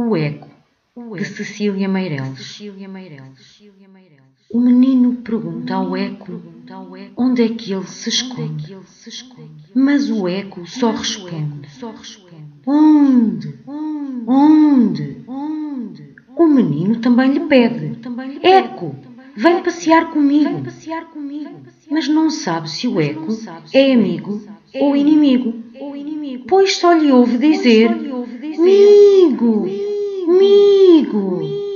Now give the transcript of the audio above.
O Eco, de Cecília Meireles. O menino pergunta ao eco onde é que ele se esconde. Mas o eco só responde: Onde? Onde? O menino também lhe pede: Eco, vem passear comigo. Mas não sabe se o eco é amigo ou inimigo. Pois só lhe ouve dizer: Migo, う。